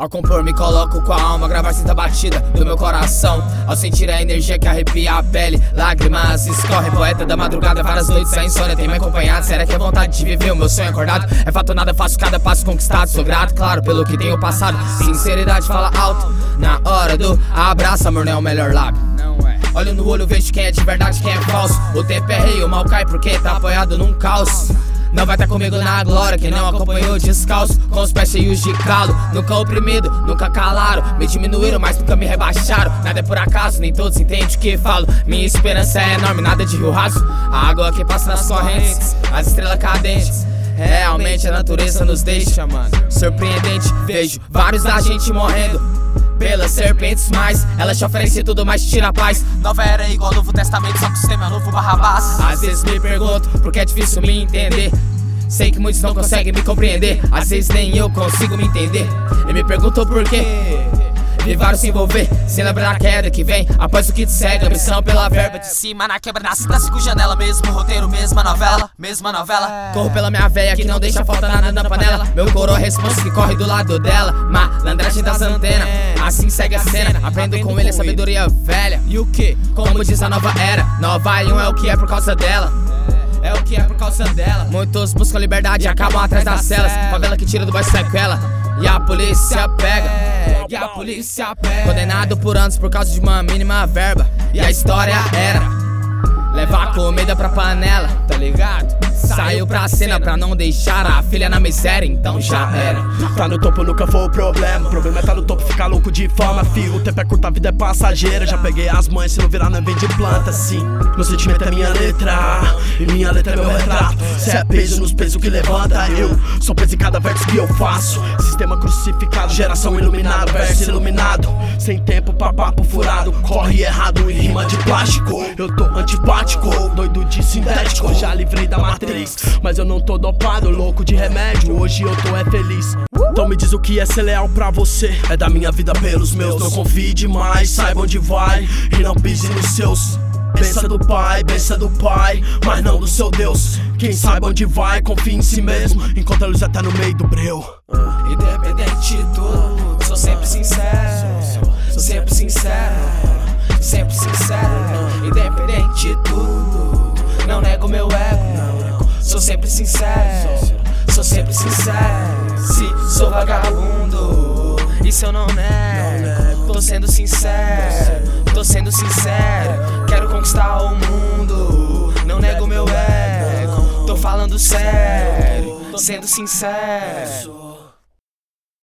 Ao compor, me coloco com a alma, gravar sinta batida do meu coração. Ao sentir a energia que arrepia a pele, lágrimas escorrem. Poeta da madrugada, várias noites sem insônia, tem me acompanhado. Será que é vontade de viver o meu sonho acordado? É fato nada, faço cada passo conquistado. Sou grato, claro, pelo que tenho passado. Sinceridade fala alto, na hora do abraço, amor não é o melhor lábio. Olho no olho, vejo quem é de verdade, quem é falso. O tempo é rei, o mal cai porque tá apoiado num caos. Não vai estar tá comigo na glória, quem não acompanhou descalço, com os pés cheios de calo. Nunca oprimido, nunca calaram, me diminuíram, mas nunca me rebaixaram. Nada é por acaso, nem todos entendem o que falo. Minha esperança é enorme, nada de rio raso. A água que passa nas correntes, as estrelas cadentes. Realmente a natureza nos deixa, mano. Surpreendente, vejo vários da gente morrendo pelas serpentes, mas ela te oferece tudo, mas tira a paz. Nova era igual Novo Testamento, só que o sistema é novo barrabás. Às vezes me pergunto por que é difícil me entender. Sei que muitos não conseguem me compreender, às vezes nem eu consigo me entender. E me pergunto por quê. Vários se envolver, sem lembrar da queda que vem Após o que te segue, ambição pela verba De cima na quebra, nasce da cinco janela Mesmo roteiro, mesma novela, mesma novela Corro pela minha véia que não deixa falta nada na panela Meu coro responsa que corre do lado dela Malandragem das antenas, assim segue a cena Aprendo com ele a sabedoria velha E o que? Como diz a nova era Nova e um é o que é por causa dela é o que é por causa dela. Muitos buscam liberdade e acabam atrás das celas. Favela que tira do bairro sequela. E a polícia pega. E a polícia pega. Condenado por anos por causa de uma mínima verba. E a história era levar comida pra panela, tá ligado? Saiu pra cena pra não deixar a filha na miséria, então já era. Tá no topo nunca foi o problema. O problema é tá no topo, ficar louco de fama, fio. O tempo é curto, a vida é passageira. Já peguei as mães, se não virar, não vem de planta, sim. Meu sentimento é minha letra, e minha letra é meu retrato. Se é peso nos pesos que levanta, eu sou peso em cada verso que eu faço. Sistema crucificado, geração iluminada, verso iluminado. Sem tempo pra papo furado, corre errado em rima de plástico. Eu tô antipático, doido de sintético. Já livrei da matriz mas eu não tô dopado, louco de remédio. Hoje eu tô é feliz. Então me diz o que é ser leal pra você. É da minha vida pelos meus. Não confie demais, saiba onde vai e não pise nos seus. Pensa do pai, pensa do pai, mas não do seu Deus. Quem sabe onde vai, confia em si mesmo. Encontra a luz até no meio do breu. Independente de Sou sempre sincero, sou sempre sincero. Se sou vagabundo, isso eu não nego. Tô sendo sincero, tô sendo sincero. Quero conquistar o mundo, não nego meu ego. Tô falando sério, sendo sincero.